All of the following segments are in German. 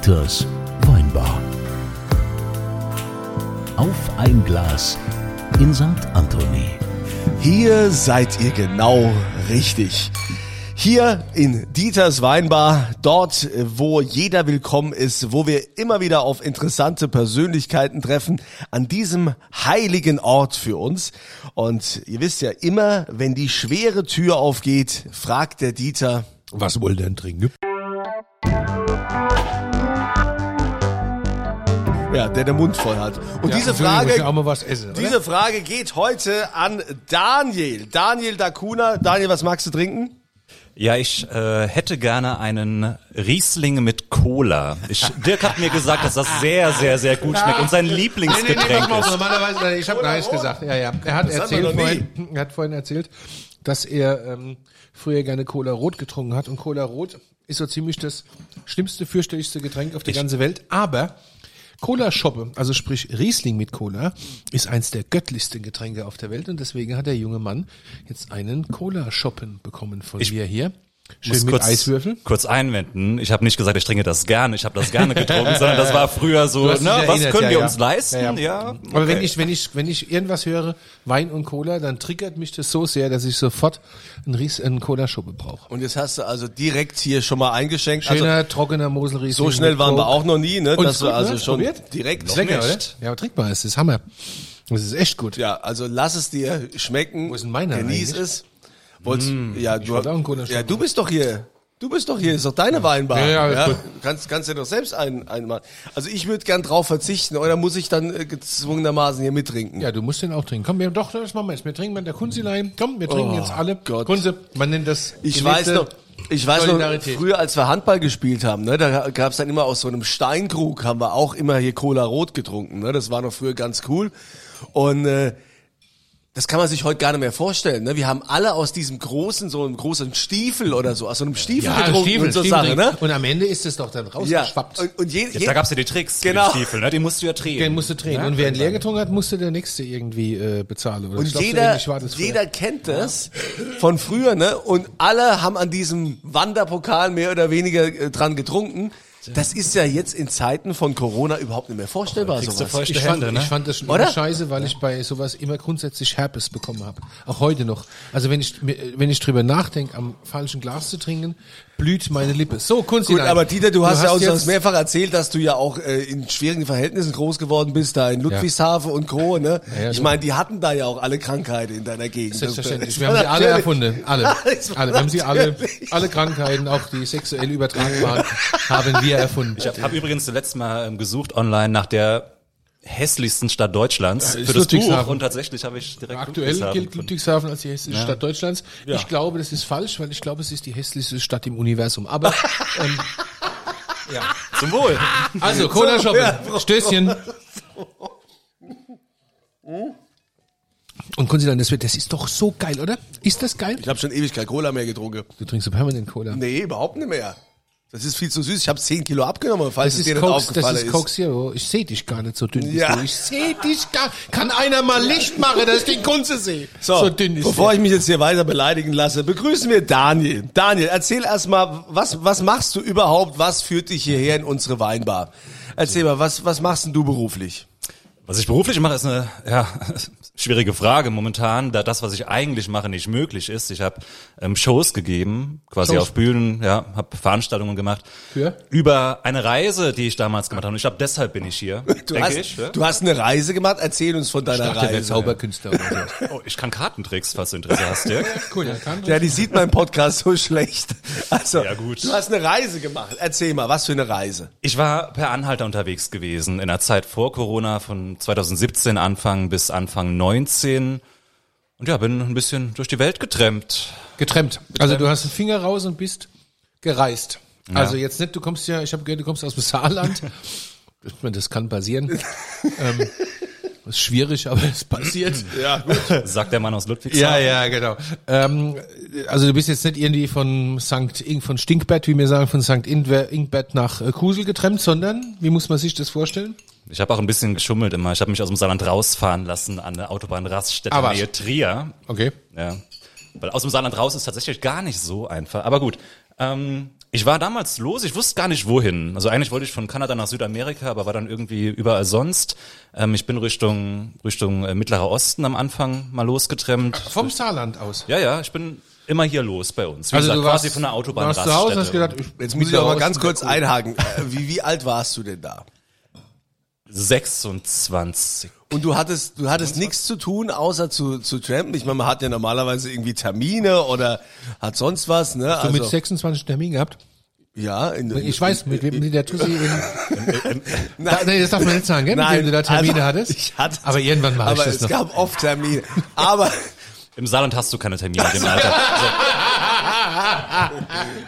Dieters Weinbar. Auf ein Glas in St. Anthony. Hier seid ihr genau richtig. Hier in Dieters Weinbar, dort, wo jeder willkommen ist, wo wir immer wieder auf interessante Persönlichkeiten treffen, an diesem heiligen Ort für uns. Und ihr wisst ja immer, wenn die schwere Tür aufgeht, fragt der Dieter, Was wohl denn trinken? Ja, der den Mund voll hat. Und Ja, diese Frage, auch mal was essen, oder? diese Frage geht heute an Daniel. Daniel Dakuna. Daniel, was magst du trinken? Ja, ich äh, hätte gerne einen Riesling mit Cola. Ich, Dirk hat mir gesagt, dass das sehr, sehr, sehr gut schmeckt und sein Nee, nee, nee, Lieblingsgetränk pass mal ist. normalerweise, ich habe gar nichts gesagt. Ja, ja. Er hat Das erzählt vorhin, er hat vorhin erzählt, dass er ähm, früher gerne Cola Rot getrunken hat und Cola Rot ist so ziemlich das schlimmste, fürchterlichste Getränk auf der ganzen Welt. Aber Cola Shoppe, also sprich Riesling mit Cola, ist eins der göttlichsten Getränke auf der Welt und deswegen hat der junge Mann jetzt einen Cola Shoppen bekommen von Ich mir hier. Schön muss mit kurz, Eiswürfeln. kurz einwenden. Ich habe nicht gesagt, ich trinke das gerne. Ich habe das gerne getrunken, sondern das war früher so, ne, was erinnert, können ja, wir ja. uns leisten? Ja, Ja, ja. okay. Aber wenn ich, wenn ich, wenn ich irgendwas höre, Wein und Cola, dann triggert mich das so sehr, dass ich sofort einen Ries, einen Cola-Schuppe brauche. Und jetzt hast du also direkt hier schon mal eingeschenkt. Schöner, Also, trockener Moselriesling. so schnell waren wir auch noch nie, ne? Und dass wir also ne? schon Probiert? direkt Ist lecker, oder? nicht. Ja, aber trink mal, es ist Hammer. Das ist echt gut. Ja, also lass es dir schmecken. Wo ist denn meiner Genieß eigentlich? es. Wollt, ja, du, ja, du bist doch hier. Du bist doch hier, ist doch deine Weinbar. Ja, ja, gut. Kannst, kannst ja doch selbst einen, einen machen. Also ich würde gern drauf verzichten, oder muss ich dann äh, gezwungenermaßen hier mittrinken? Ja, du musst den auch trinken. Komm, wir, doch, das machen wir jetzt. Wir trinken mit der Kunzilein. Komm, wir trinken Oh, jetzt alle. Gott. Kunze, man nennt das Ich weiß noch, ich weiß noch, früher als wir Handball gespielt haben, ne, da gab's dann immer aus so einem Steinkrug, haben wir auch immer hier Cola Rot getrunken. Ne, das war noch früher ganz cool. Und äh, das kann man sich heute gar nicht mehr vorstellen. Ne? Wir haben alle aus diesem großen, so einem großen Stiefel oder so, aus so einem Stiefel ja, getrunken Stiefel, und so Stiefel Sache, ne? Und am Ende ist es doch dann Ja. rausgeschwappt. Und, und je, je, Da gab's ja die Tricks Genau. mit den Stiefeln, ne? die musst du ja drehen. Den musste drehen. und wer ihn leer getrunken hat, musste der nächste irgendwie äh, bezahlen. Oder Und jeder, jeder kennt das von früher, ne? Und alle haben an diesem Wanderpokal mehr oder weniger äh, dran getrunken. Das ist ja jetzt in Zeiten von Corona überhaupt nicht mehr vorstellbar, du sowas. Ich fand, Hände, ne? ich fand das schon Oder? immer scheiße, weil ich bei sowas immer grundsätzlich Herpes bekommen habe. Auch heute noch. Also wenn ich mir- wenn ich drüber nachdenke, am falschen Glas zu trinken, blüht meine Lippe. So, Kunst. Gut, aber Dieter, du hast ja uns das jetzt, mehrfach erzählt, dass du ja auch äh, in schwierigen Verhältnissen groß geworden bist, da in Ludwigshafen und Co. Ne? Ja, ja, ich du- meine, die hatten da ja auch alle Krankheiten in deiner Gegend. Selbstverständlich. Das Wir haben sie alle erfunden. Alle. Das alle. Wir haben sie alle, alle Krankheiten, auch die sexuell übertragbaren, haben wir erfunden. Ich habe hab übrigens letztes Mal ähm, gesucht online nach der hässlichsten Stadt Deutschlands Ja, für das Buch Ludwigshafen. und tatsächlich habe ich direkt Aktuell Ludwigshafen gilt. Ludwigshafen als die hässlichste Stadt Deutschlands. Ich glaube, das ist falsch, weil ich glaube, es ist die hässlichste Stadt im Universum. Aber ähm, Zum Wohl. also Cola Shoppen, Stößchen. Und Konsilan, das wird, das ist doch so geil, oder? Ist das geil? Ich habe schon ewig kein Cola mehr getrunken. Du trinkst so permanent Cola. Nee, überhaupt nicht mehr. Das ist viel zu süß. Ich habe 10 Kilo abgenommen, falls Das es dir ist, nicht aufgefallen das ist ist. Coke Zero. Ich sehe dich gar nicht so dünn Ja. du. Ich sehe dich gar Kann einer mal Licht machen, dass ich den Kunze sehe? So, dünn ist bevor der. ich mich jetzt hier weiter beleidigen lasse, begrüßen wir Daniel. Daniel, erzähl erstmal, was, was machst du überhaupt? Was führt dich hierher in unsere Weinbar? Erzähl mal, was, was machst denn du beruflich? Was ich beruflich mache, ist eine ja, schwierige Frage momentan, da das, was ich eigentlich mache, nicht möglich ist. Ich habe ähm, Shows gegeben, quasi Shows? auf Bühnen, ja, habe Veranstaltungen gemacht. Für? Über eine Reise, die ich damals gemacht habe. Und ich glaube, deshalb bin ich hier, Du denke hast, ich. Ja? du hast eine Reise gemacht. Erzähl uns von deiner Ich dachte, der Reise. Zauberkünstler oder so. Oh, ich kann Kartentricks, falls du Interesse hast, ja. Cool, ja, kann Ja, die sieht mein Podcast so schlecht. Also, Ja, gut. du hast eine Reise gemacht. Erzähl mal, was für eine Reise? Ich war per Anhalter unterwegs gewesen in der Zeit vor Corona von 2017 Anfang bis Anfang 19 und ja, bin ein bisschen durch die Welt getrennt. Getrennt. Also du hast den Finger raus und bist gereist. Also jetzt nicht, du kommst ja, ich habe gehört, du kommst aus dem Saarland. Das kann passieren. ähm, das ist schwierig, aber es passiert. Ja, gut. Sagt der Mann aus Ludwigshafen. Ja, ja, genau. Ähm, also du bist jetzt nicht irgendwie von St. Ing, von Stinkbett, wie wir sagen, von St. Ingbett nach äh, Kusel getrennt, sondern, wie muss man sich das vorstellen? Ich habe auch ein bisschen geschummelt immer. Ich habe mich aus dem Saarland rausfahren lassen an der Autobahnraststätte Ah? Nähe Trier. Okay. Ja. Weil aus dem Saarland raus ist tatsächlich gar nicht so einfach. Aber gut. Ähm, Ich war damals los, ich wusste gar nicht wohin. Also eigentlich wollte ich von Kanada nach Südamerika, aber war dann irgendwie überall sonst. Ähm, ich bin Richtung, Richtung äh, Mittlerer Osten am Anfang mal losgetrennt. Vom Saarland aus. Ja, ja, ich bin immer hier los bei uns. Wie Also gesagt, du quasi warst, von der Autobahn warst zu Hause und hast gedacht, ich, Jetzt muss ich aber ganz kurz einhaken. Äh, Wie, wie alt warst du denn da? 26. Und du hattest, du hattest nichts zu tun, außer zu, zu trampen. Ich meine, man hat ja normalerweise irgendwie Termine oder hat sonst was, ne? Hast du mit 26 Termin gehabt? ja, in, Ich weiß, mit wem mit der Tussi in, da, nee, das darf man nicht sagen, gell? mit Nein, wem du da Termine also, hattest. Ich hatte, aber irgendwann mache ich aber das es noch. gab oft Termine. Aber Im Saarland hast du keine Termine in dem Alter.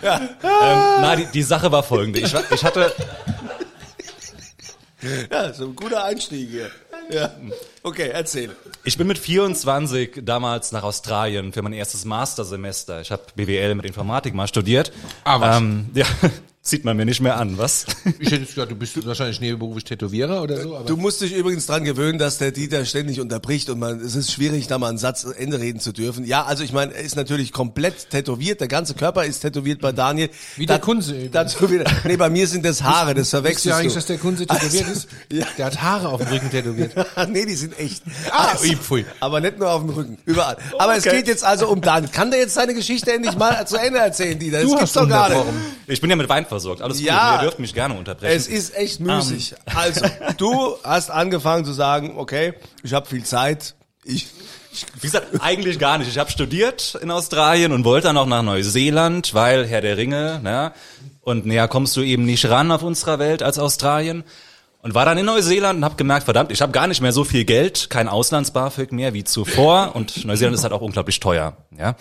So. ähm, na, die, die Sache war folgende. Ich, ich hatte, ja, so ein guter Einstieg hier. Ja. Okay, erzähl. ich bin mit 24 damals nach Australien für mein erstes Mastersemester. Ich habe BWL mit Informatik mal studiert. Ah, was? Ähm, ja, sieht man mir nicht mehr an, was? Ich hätte gedacht, du bist wahrscheinlich nebenberuflich Tätowierer oder so. Aber Du musst dich übrigens dran gewöhnen, dass der Dieter ständig unterbricht und man, es ist schwierig, da mal einen Satz zu Ende reden zu dürfen. Ja, also ich meine, er ist natürlich komplett tätowiert, der ganze Körper ist tätowiert bei Daniel. Wie der Da- Kunze übrigens. Dazu wieder, nee, bei mir sind das Haare, das verwechselst eigentlich, du. dass der Kunze tätowiert ist? ja. Der hat Haare auf dem Rücken tätowiert. nee, die sind echt. Ah, Also, pfui. aber nicht nur auf dem Rücken, überall. Aber es Okay. geht jetzt also um Daniel. Kann der jetzt seine Geschichte endlich mal zu Ende erzählen, Dieter? Das Du gibt's hast doch gar nicht. Ich bin ja mit Wein versorgt. Alles Ja. gut. Ihr dürft mich gerne unterbrechen. Es ist echt müßig. Also, du hast angefangen zu sagen, okay, ich habe viel Zeit. Ich, Wie gesagt, eigentlich gar nicht. Ich habe studiert in Australien und wollte dann auch nach Neuseeland, weil Herr der Ringe, ne? Und näher kommst du eben nicht ran auf unserer Welt als Australien. Und war dann in Neuseeland und habe gemerkt, verdammt, ich habe gar nicht mehr so viel Geld, kein Auslands-BAföG mehr wie zuvor und Neuseeland ist halt auch unglaublich teuer, ja.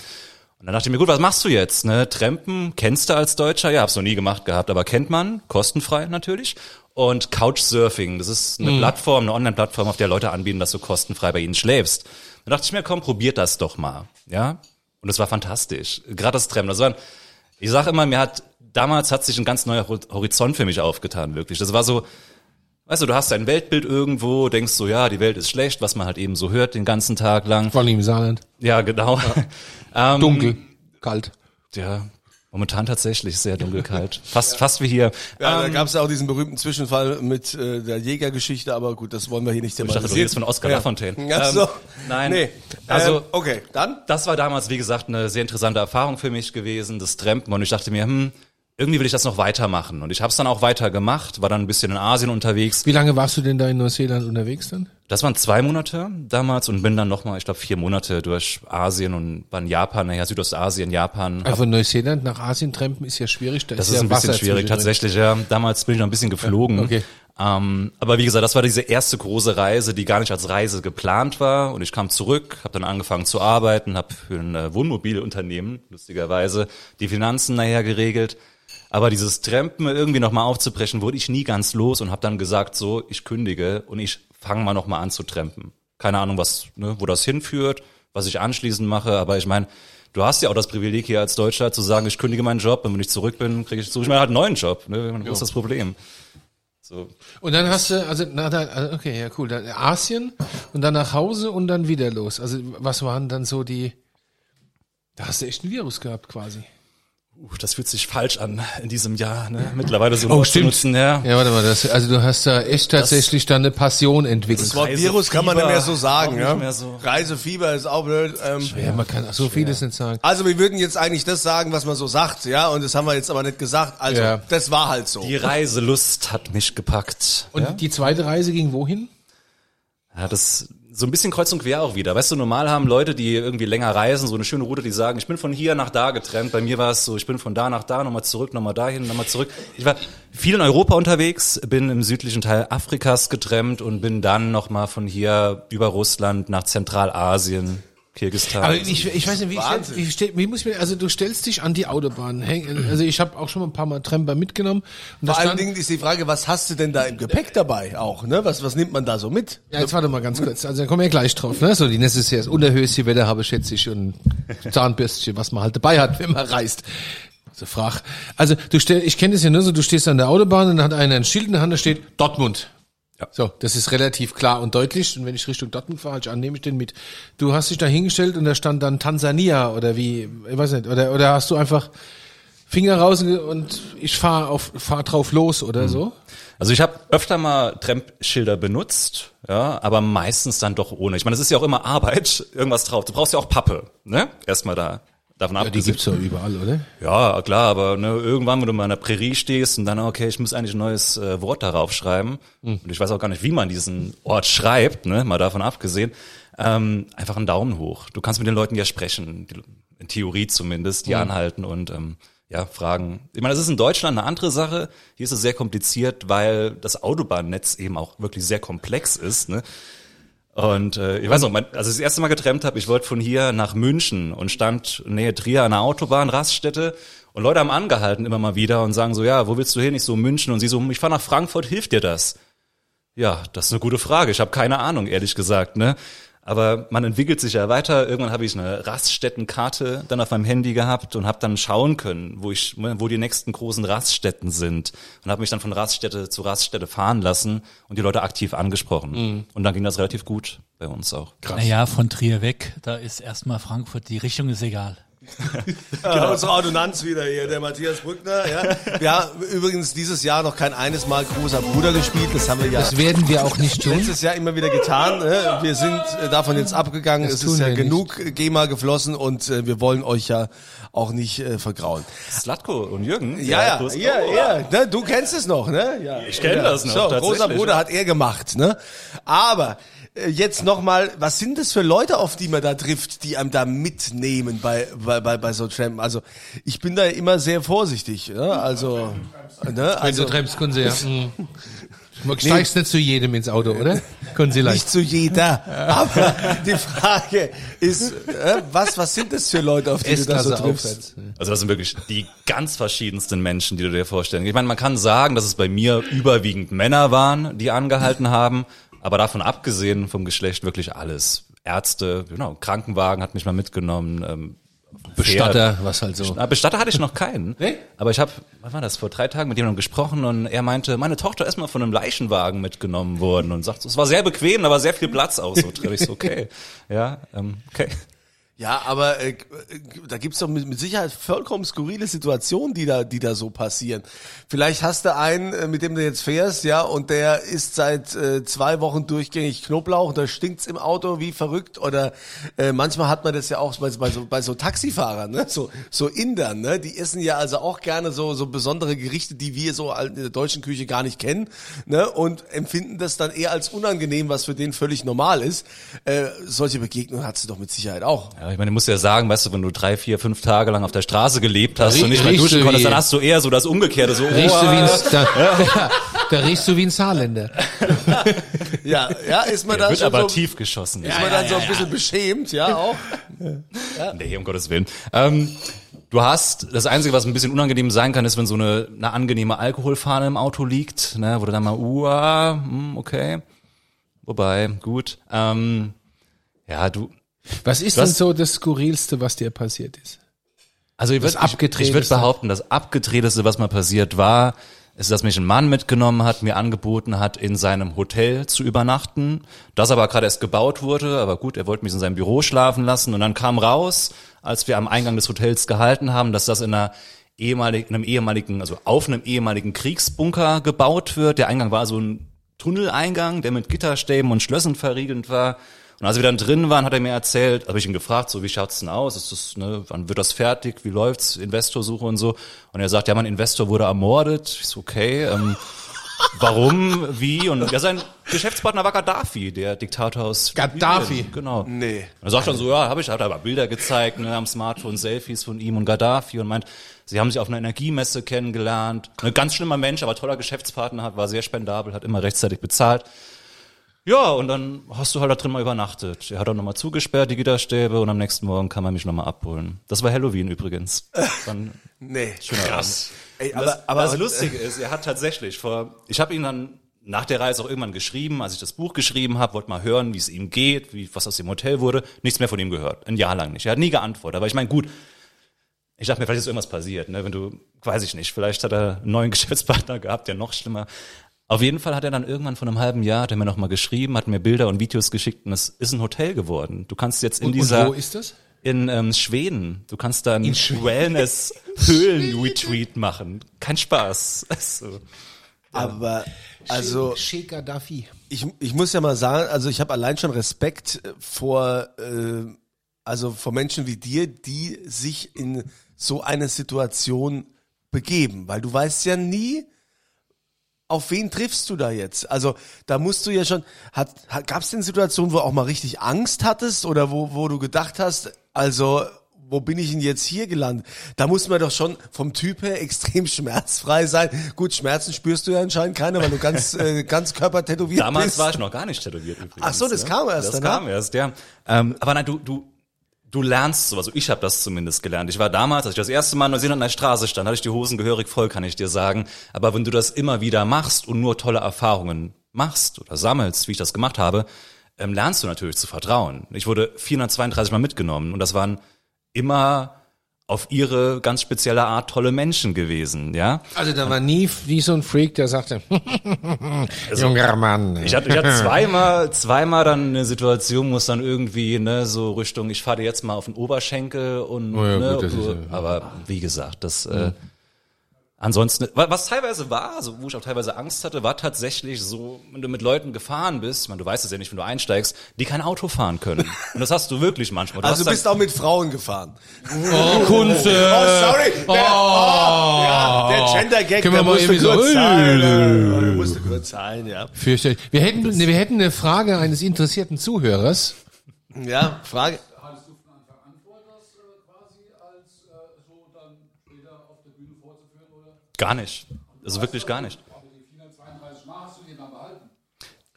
Und dann dachte ich mir, gut, was machst du jetzt? Ne? Trampen, kennst du als Deutscher? Ja, hab's noch nie gemacht gehabt, aber kennt man, kostenfrei natürlich. Und Couchsurfing, das ist eine Plattform, eine Online-Plattform, auf der Leute anbieten, dass du kostenfrei bei ihnen schläfst. Dann dachte ich mir, komm, probiert das doch mal, ja. Und es war fantastisch. Gerade das Trampen, das war, ich sage immer, mir hat damals hat sich ein ganz neuer Hor- Horizont für mich aufgetan, wirklich. Das war so, weißt du, du hast dein Weltbild irgendwo, denkst so, ja, die Welt ist schlecht, was man halt eben so hört den ganzen Tag lang. Vor allem im Saarland. Ja, genau. Ähm, Dunkel, kalt. ja, momentan tatsächlich sehr dunkel kalt. Fast, fast wie hier. ja, da Ähm, gab es ja auch diesen berühmten Zwischenfall mit äh, der Jägergeschichte, aber gut, das wollen wir hier nicht ich dachte, du thematisieren. redest von Oscar ja. Lafontaine. So. Ähm, nein. Nee. Also, ähm, okay, dann? das war damals, wie gesagt, eine sehr interessante Erfahrung für mich gewesen, das Trampen. Und ich dachte mir, hm, irgendwie will ich das noch weitermachen. Und ich habe es dann auch weiter gemacht, war dann ein bisschen in Asien unterwegs. Wie lange warst du denn da in Neuseeland unterwegs dann? Das waren zwei Monate damals und bin dann nochmal, ich glaube, vier Monate durch Asien und in Japan, naja, Südostasien, Japan. Also von Neuseeland nach Asien trampen ist ja schwierig. Da Das ist, ist ja ein bisschen schwierig, tatsächlich, ja. Damals bin ich noch ein bisschen geflogen. Ja, okay. Ähm, aber wie gesagt, das war diese erste große Reise, die gar nicht als Reise geplant war. Und ich kam zurück, habe dann angefangen zu arbeiten, habe für ein äh, Wohnmobilunternehmen, lustigerweise, die Finanzen nachher geregelt. Aber dieses Trampen irgendwie nochmal aufzubrechen, wurde ich nie ganz los und habe dann gesagt, so, ich kündige und ich fange mal nochmal an zu trampen. Keine Ahnung, was, ne, wo das hinführt, was ich anschließend mache, aber ich meine, du hast ja auch das Privileg hier als Deutscher zu sagen, ich kündige meinen Job und wenn ich zurück bin, kriege ich, suche ich mir halt einen neuen Job. Ne? Wo ist das Problem? So. Und dann hast du, also, na, da, also, okay, ja, cool. Dann Asien und dann nach Hause und dann wieder los. Also, was waren dann so die, da hast du echt ein Virus gehabt quasi. Uh, das fühlt sich falsch an in diesem Jahr, ne? Mittlerweile so ein Oh, Wort stimmt. nutzen, ja. Ja, warte mal, das, also du hast da echt tatsächlich dann eine Passion entwickelt. Das Wort Reisefieber, Virus kann man nicht mehr so sagen, ja. mehr so. Reisefieber ist auch blöd. Ähm, ja, man kann so vieles nicht sagen. also wir würden jetzt eigentlich das sagen, was man so sagt, ja, und das haben wir jetzt aber nicht gesagt. Also Ja. das war halt so. Die Reiselust hat mich gepackt. Und die zweite Reise ging wohin? Ja, das so ein bisschen kreuz und quer auch wieder. Weißt du, normal haben Leute, die irgendwie länger reisen, so eine schöne Route, die sagen, ich bin von hier nach da getrennt. Bei mir war es so, ich bin von da nach da, nochmal zurück, nochmal dahin, nochmal zurück. Ich war viel in Europa unterwegs, bin im südlichen Teil Afrikas getrennt und bin dann nochmal von hier über Russland nach Zentralasien, Kirgisistan. Aber ich, ich weiß nicht, wie, Wahnsinn. wie, stell, wie muss ich mir, also du stellst dich an die Autobahn. häng- Also ich habe auch schon mal ein paar Mal Tremper mitgenommen. Und Vor allen Dingen ist die Frage, was hast du denn da im Gepäck dabei auch, ne? Was, was nimmt man da so mit? Ja, jetzt warte mal ganz kurz. Also da kommen wir gleich drauf. Ne? So die Necessaires, Unterhöschen, Wetter habe schätze ich und Zahnbürstchen, was man halt dabei hat, wenn man reist. Also frag. Also du stell, ich kenne das ja nur so, du stehst an der Autobahn und dann hat einer ein Schild in der Hand, da steht Dortmund. Ja. So, das ist relativ klar und deutlich. Und wenn ich Richtung Dortmund fahre, ich annehme ich den mit. Du hast dich da hingestellt und da stand dann Tansania oder wie, ich weiß nicht, oder, oder hast du einfach Finger raus und ich fahr auf fahr drauf los oder so. Also ich habe öfter mal Tramp-Schilder benutzt, ja, aber meistens dann doch ohne. Ich meine, es ist ja auch immer Arbeit, irgendwas drauf. Du brauchst ja auch Pappe, ne? Erstmal da davon Ja, die abgesehen. gibt's ja überall, oder? Ja, klar, aber ne, irgendwann, wenn du mal in der Prärie stehst und dann, okay, ich muss eigentlich ein neues äh, Wort darauf schreiben. Und ich weiß auch gar nicht, wie man diesen Ort schreibt, ne, mal davon abgesehen. Ähm, einfach einen Daumen hoch. Du kannst mit den Leuten ja sprechen, die, in Theorie zumindest, die anhalten und ähm, ja, fragen. Ich meine, das ist in Deutschland eine andere Sache. Hier ist es sehr kompliziert, weil das Autobahnnetz eben auch wirklich sehr komplex ist. Ne? Und äh, ich weiß noch, mein, als ich das erste Mal getrennt habe, ich wollte von hier nach München und stand nähe Trier an der Autobahn, Raststätte und Leute haben angehalten immer mal wieder und sagen so, ja, wo willst du hin? Ich so, München und sie so, ich fahre nach Frankfurt, hilft dir das? Ja, das ist eine gute Frage. Ich habe keine Ahnung, ehrlich gesagt, ne? Aber man entwickelt sich ja weiter. Irgendwann habe ich eine Raststättenkarte dann auf meinem Handy gehabt und habe dann schauen können, wo ich, wo die nächsten großen Raststätten sind und habe mich dann von Raststätte zu Raststätte fahren lassen und die Leute aktiv angesprochen. Und dann ging das relativ gut bei uns auch. Naja, von Trier weg, da ist erstmal Frankfurt, die Richtung ist egal. Genau. Unsere Ordonnanz wieder hier, der Matthias Brückner. Ja. Wir haben übrigens dieses Jahr noch kein eines Mal großer Bruder gespielt. Das haben wir ja Das werden wir auch nicht tun. letztes Jahr immer wieder getan. ne? Wir sind äh, davon jetzt abgegangen. Das es ist ja genug GEMA geflossen und äh, wir wollen euch ja auch nicht äh, vergrauen. Slatko und Jürgen? Ja, ja, ja, ja. Ne, du kennst es noch, ne? Ja. Ich kenn ja. das noch, So, großer Bruder ja. hat er gemacht, ne? Aber äh, jetzt nochmal, was sind das für Leute, auf die man da trifft, die einem da mitnehmen bei, bei, bei, bei so Trampen? Also ich bin da immer sehr vorsichtig, ne? Also, ne? Also Also Trems können sie ja. Mhm. Du steigst nicht zu jedem ins Auto, oder? Können sie leicht. nicht zu jeder. Aber die Frage ist, äh, was, was sind das für Leute, auf die du da so triffst? Also das sind wirklich die ganz verschiedensten Menschen, die du dir vorstellen. Ich meine, man kann sagen, dass es bei mir überwiegend Männer waren, die angehalten haben, aber davon abgesehen vom Geschlecht wirklich alles. Ärzte, genau, Krankenwagen hat mich mal mitgenommen. Ähm, Bestatter, was halt so. Bestatter hatte ich noch keinen. Nee? Aber ich habe, was war das, vor drei Tagen mit jemandem gesprochen und er meinte, meine Tochter ist mal von einem Leichenwagen mitgenommen worden und sagt, es war sehr bequem, war sehr viel Platz aus. So, ich so, okay, ja, ähm, okay. Ja, aber äh, da gibt's doch mit, mit Sicherheit vollkommen skurrile Situationen, die da, die da so passieren. Vielleicht hast du einen, äh, mit dem du jetzt fährst, ja, und der isst seit äh, zwei Wochen durchgängig Knoblauch da stinkt's im Auto wie verrückt. Oder äh, manchmal hat man das ja auch bei, bei, so, bei so Taxifahrern, ne? so, so Indern, ne? die essen ja also auch gerne so, so besondere Gerichte, die wir so in der deutschen Küche gar nicht kennen, ne? und empfinden das dann eher als unangenehm, was für den völlig normal ist. Äh, solche Begegnungen hast du doch mit Sicherheit auch. Ja, ich meine, du musst ja sagen, weißt du, wenn du drei, vier, fünf Tage lang auf der Straße gelebt hast Rie- und nicht mehr duschen du konntest, dann hast du eher so das Umgekehrte, so, Riechst du wie ein, oh, da, da, da riechst du wie ein Saarländer. Ja, ja, ist man da wird schon aber so, tief geschossen. ist man dann so ein bisschen beschämt, ja auch. Nee, um Gottes Willen. Ähm, du hast, das Einzige, was ein bisschen unangenehm sein kann, ist, wenn so eine, eine angenehme Alkoholfahne im Auto liegt, ne, wo du dann mal, uah, hm, okay. Wobei, gut. Ähm, ja, du, Was ist Was? denn so das Skurrilste, was dir passiert ist? Also ich würde würd behaupten, das abgedrehteste, was mal passiert war, ist, dass mich ein Mann mitgenommen hat, mir angeboten hat, in seinem Hotel zu übernachten. Das aber gerade erst gebaut wurde, aber gut, er wollte mich in seinem Büro schlafen lassen und dann kam raus, als wir am Eingang des Hotels gehalten haben, dass das in einer ehemaligen, in einem ehemaligen, also auf einem ehemaligen Kriegsbunker gebaut wird. Der Eingang war so ein Tunneleingang, der mit Gitterstäben und Schlössern verriegelt war. Und als wir dann drin waren, hat er mir erzählt, habe ich ihn gefragt, so wie schaut's denn aus? Ist das, ne, wann wird das fertig? Wie läuft's? Investorsuche und so. Und er sagt, ja, mein Investor wurde ermordet. Ich so, okay, ähm, warum, wie? Und ja, sein Geschäftspartner war Gaddafi, der Diktator aus Gaddafi? Libyen. Genau. Nee. Und er sagt dann so, ja, habe ich, hat aber Bilder gezeigt, ne, am Smartphone, Selfies von ihm und Gaddafi und meint, sie haben sich auf einer Energiemesse kennengelernt. Ein ganz schlimmer Mensch, aber toller Geschäftspartner, hat, war sehr spendabel, hat immer rechtzeitig bezahlt. Ja, und dann hast du halt da drin mal übernachtet. Er hat auch nochmal zugesperrt, die Gitterstäbe, und am nächsten Morgen kann man mich nochmal abholen. Das war Halloween übrigens. Dann Nee. schöner Abend. Ey, Aber, aber, das, aber das Lustige ist, er hat tatsächlich vor, ich habe ihn dann nach der Reise auch irgendwann geschrieben, als ich das Buch geschrieben habe, wollte mal hören, wie es ihm geht, wie was aus dem Hotel wurde, nichts mehr von ihm gehört, ein Jahr lang nicht. Er hat nie geantwortet, aber ich meine, gut, ich dachte mir, vielleicht ist irgendwas passiert, ne? wenn du, weiß ich nicht, vielleicht hat er einen neuen Geschäftspartner gehabt, der noch schlimmer. Auf jeden Fall hat er dann irgendwann von einem halben Jahr, hat er mir nochmal geschrieben, hat mir Bilder und Videos geschickt und es ist ein Hotel geworden. Du kannst jetzt in Und, dieser, und wo ist das? in ähm, Schweden. Du kannst dann Wellness-Höhlen-Retreat machen. Kein Spaß. Also, Aber also Sheikh Gaddafi. ich, ich muss ja mal sagen, also ich habe allein schon Respekt vor äh, also vor Menschen wie dir, die sich in so eine Situation begeben, weil du weißt ja nie, auf wen triffst du da jetzt? Also da musst du ja schon, hat, hat gab es denn Situationen, wo du auch mal richtig Angst hattest oder wo, wo du gedacht hast, also wo bin ich denn jetzt hier gelandet? Da muss man doch schon vom Typ her extrem schmerzfrei sein. Gut, Schmerzen spürst du ja anscheinend keine, weil du ganz, äh, ganz körpertätowiert Damals bist. war ich noch gar nicht tätowiert übrigens. Ach so, das ja. kam erst Das danach? kam erst, ja. Ähm, aber nein, du, du, du lernst so, also ich habe das zumindest gelernt. Ich war damals, als ich das erste Mal in Neuseeland an der Straße stand, hatte ich die Hosen gehörig voll, kann ich dir sagen. Aber wenn du das immer wieder machst und nur tolle Erfahrungen machst oder sammelst, wie ich das gemacht habe, ähm, lernst du natürlich zu vertrauen. Ich wurde 432 Mal mitgenommen und das waren immer auf ihre ganz spezielle Art tolle Menschen gewesen, ja. Also da war nie wie so ein Freak, der sagte, junger Mann. Ich hatte, ich hatte zweimal, zweimal dann eine Situation, wo es dann irgendwie, ne, so Richtung, ich fahre jetzt mal auf den Oberschenkel und, Oh ja, ne, gut, ist ja- aber wie gesagt, das, äh, ansonsten, wa- was teilweise war, also wo ich auch teilweise Angst hatte, war tatsächlich so, wenn du mit Leuten gefahren bist, ich meine, du weißt es ja nicht, wenn du einsteigst, die kein Auto fahren können. Und das hast du wirklich manchmal. Du Also du bist auch mit Frauen gefahren. Oh, Kunze. Oh, sorry. Der, oh, ja, der Gender-Gag, Können wir der mal musste irgendwie so- kurz sein. Der musste kurz sein, ja. Fürchterlich. Wir hätten, wir hätten eine Frage eines interessierten Zuhörers. Ja, Frage. Hattest du von Anfang an vor, das äh, quasi als äh, so dann später auf der Bühne vorzuführen? Oder? Gar nicht. Also wirklich gar nicht. Aber die 432 Mal hast du die dann behalten.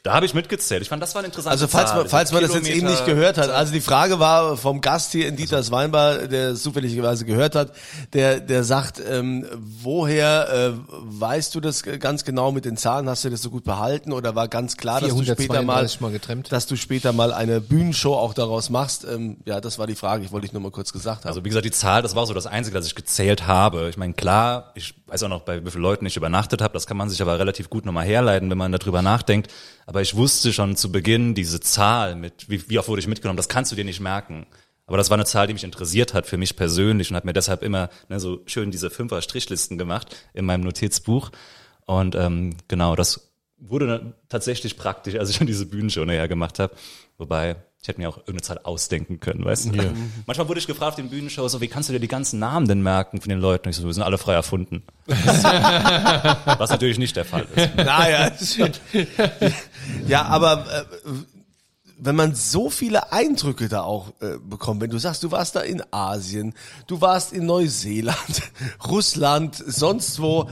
Da habe ich mitgezählt. Ich fand, das war ein interessanter Also falls man, falls man das jetzt eben nicht gehört hat, also die Frage war vom Gast hier in Dieters Weinbar, der es zufälligerweise gehört hat, der, der sagt, ähm, woher äh, weißt du das ganz genau mit den Zahlen? Hast du das so gut behalten oder war ganz klar, dass du später mal, 432 mal getrennt. dass du später mal eine Bühnenshow auch daraus machst? Ähm, ja, das war die Frage. Ich wollte ich nur mal kurz gesagt haben. Also wie gesagt, die Zahl, das war so das Einzige, das ich gezählt habe. Ich meine, klar, ich weiß auch noch, bei wie vielen Leuten ich übernachtet habe. Das kann man sich aber relativ gut nochmal herleiten, wenn man darüber nachdenkt. Aber ich wusste schon zu Beginn, diese Zahl mit, wie, wie oft wurde ich mitgenommen, das kannst du dir nicht merken. Aber das war eine Zahl, die mich interessiert hat für mich persönlich und hat mir deshalb immer ne, so schön diese Fünfer-Strichlisten gemacht in meinem Notizbuch. Und ähm, genau, das wurde dann tatsächlich praktisch, als ich schon diese Bühnenshow näher gemacht habe. Wobei, ich hätte mir auch irgendeine Zahl ausdenken können, weißt du? Manchmal wurde ich gefragt auf den Bühnenshows, so, wie kannst du dir die ganzen Namen denn merken von den Leuten? Ich so, wir sind alle frei erfunden. Was natürlich nicht der Fall ist. Naja, ja, aber äh, wenn man so viele Eindrücke da auch äh, bekommt, wenn du sagst, du warst da in Asien, du warst in Neuseeland, Russland, sonst wo,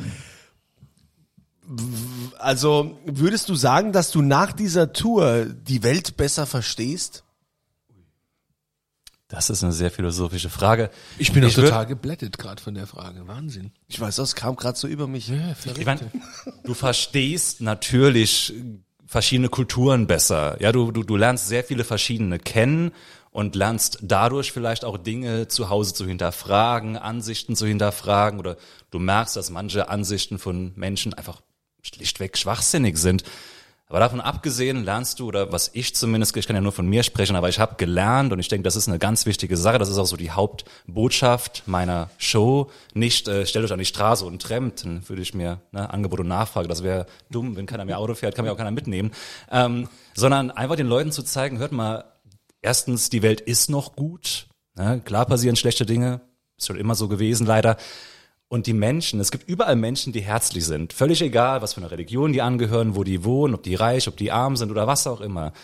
also würdest du sagen, dass du nach dieser Tour die Welt besser verstehst? Das ist eine sehr philosophische Frage. Ich bin auch Ich würd- total geblättet gerade von der Frage. Wahnsinn. Ich weiß, das kam gerade so über mich. Ich meine, du verstehst natürlich verschiedene Kulturen besser. Ja, du, du, du lernst sehr viele verschiedene kennen und lernst dadurch vielleicht auch Dinge zu Hause zu hinterfragen, Ansichten zu hinterfragen oder du merkst, dass manche Ansichten von Menschen einfach schlichtweg schwachsinnig sind. Aber davon abgesehen lernst du, oder was ich zumindest, ich kann ja nur von mir sprechen, aber ich habe gelernt und ich denke, das ist eine ganz wichtige Sache. Das ist auch so die Hauptbotschaft meiner Show. Nicht, äh, stellt euch an die Straße und trennt, dann würde ich mir ne, Angebot und Nachfrage, das wäre dumm, wenn keiner mehr Auto fährt, kann mir auch keiner mitnehmen. Ähm, sondern einfach den Leuten zu zeigen, hört mal, erstens, die Welt ist noch gut. Ne? Klar passieren schlechte Dinge, ist schon immer so gewesen leider. Und die Menschen, es gibt überall Menschen, die herzlich sind. Völlig egal, was für eine Religion die angehören, wo die wohnen, ob die reich, ob die arm sind oder was auch immer.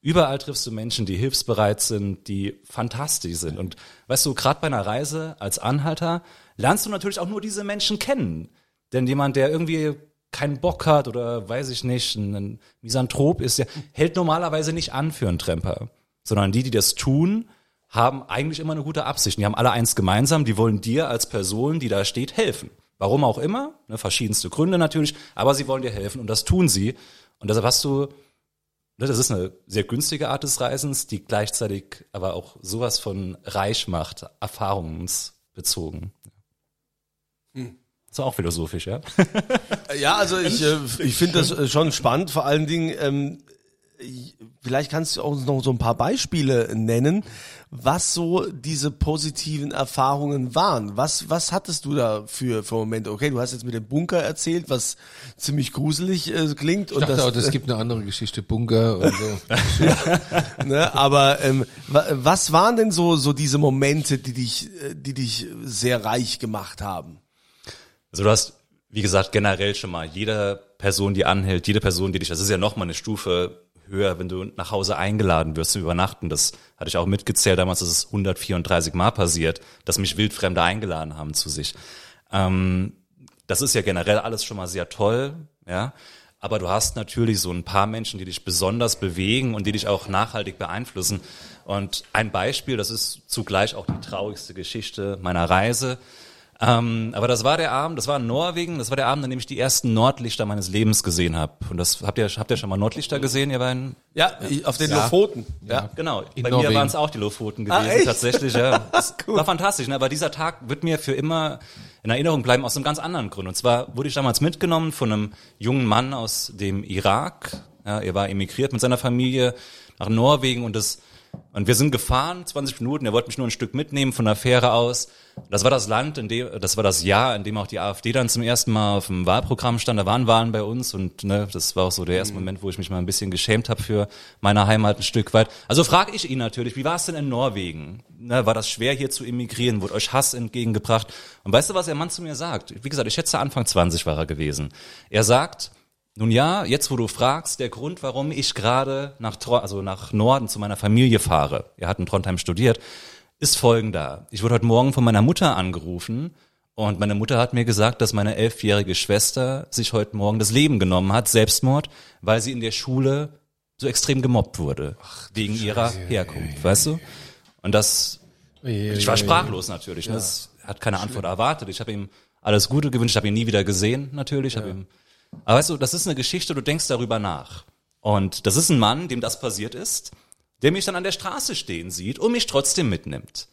Überall triffst du Menschen, die hilfsbereit sind, die fantastisch sind. Und weißt du, gerade bei einer Reise als Anhalter lernst du natürlich auch nur diese Menschen kennen. Denn jemand, der irgendwie keinen Bock hat oder weiß ich nicht, ein Misanthrop ist, der hält normalerweise nicht an für einen Tremper. Sondern die, die das tun, haben eigentlich immer eine gute Absicht. Die haben alle eins gemeinsam, die wollen dir als Person, die da steht, helfen. Warum auch immer, ne, verschiedenste Gründe natürlich, aber sie wollen dir helfen und das tun sie. Und deshalb hast du, ne, das ist eine sehr günstige Art des Reisens, die gleichzeitig aber auch sowas von reich macht, erfahrungsbezogen. Ist auch philosophisch, ja? Ja, also ich, äh, ich finde das äh, schon spannend, vor allen Dingen, ähm, vielleicht kannst du uns noch so ein paar Beispiele nennen, was so diese positiven Erfahrungen waren. Was, was hattest du da für, für Momente? Okay, du hast jetzt mit dem Bunker erzählt, was ziemlich gruselig äh, klingt. Ich dachte auch, das gibt eine andere Geschichte, Bunker und so. ne, aber ähm, wa- was waren denn so, so diese Momente, die dich, äh, die dich sehr reich gemacht haben? Also du hast, wie gesagt, generell schon mal jede Person, die anhält, jede Person, die dich, das ist ja nochmal eine Stufe höher, wenn du nach Hause eingeladen wirst zu übernachten. Das hatte ich auch mitgezählt damals, dass es 134 Mal passiert, dass mich Wildfremde eingeladen haben zu sich. Ähm, das ist ja generell alles schon mal sehr toll, ja. Aber du hast natürlich so ein paar Menschen, die dich besonders bewegen und die dich auch nachhaltig beeinflussen. Und ein Beispiel, das ist zugleich auch die traurigste Geschichte meiner Reise. Ähm, aber das war der Abend, das war in Norwegen, das war der Abend, an dem ich die ersten Nordlichter meines Lebens gesehen habe. Und das habt ihr, habt ihr schon mal Nordlichter gesehen, ihr beiden? Ja, auf den Lofoten. Ja. Genau. In Bei Norwegen. mir waren es auch die Lofoten Ah, gewesen, echt? tatsächlich, ja. Das war fantastisch, ne? aber dieser Tag wird mir für immer in Erinnerung bleiben aus einem ganz anderen Grund. Und zwar wurde ich damals mitgenommen von einem jungen Mann aus dem Irak. Ja, er war emigriert mit seiner Familie nach Norwegen und das und wir sind gefahren, 20 Minuten, er wollte mich nur ein Stück mitnehmen von der Fähre aus. Das war das Land, in dem, das war das Jahr, in dem auch die AfD dann zum ersten Mal auf dem Wahlprogramm stand. Da waren Wahlen bei uns und ne, das war auch so der erste Moment, wo ich mich mal ein bisschen geschämt habe für meine Heimat ein Stück weit. Also frage ich ihn natürlich, wie war es denn in Norwegen? Ne, war das schwer hier zu emigrieren? Wurde euch Hass entgegengebracht? Und weißt du, was der Mann zu mir sagt? Wie gesagt, ich schätze Anfang 20 war er gewesen. Er sagt, nun ja, jetzt wo du fragst, der Grund, warum ich gerade nach, Tro- also nach Norden zu meiner Familie fahre, er hat in Trondheim studiert, ist folgender. Ich wurde heute Morgen von meiner Mutter angerufen und meine Mutter hat mir gesagt, dass meine elfjährige Schwester sich heute Morgen das Leben genommen hat, Selbstmord, weil sie in der Schule so extrem gemobbt wurde, wegen ihrer Herkunft, weißt du? Und das, ich war sprachlos natürlich. ne? Das hat keine Antwort erwartet. Ich habe ihm alles Gute gewünscht, ich habe ihn nie wieder gesehen natürlich. Ich hab ihm, aber weißt du, das ist eine Geschichte, du denkst darüber nach. Und das ist ein Mann, dem das passiert ist, der mich dann an der Straße stehen sieht und mich trotzdem mitnimmt.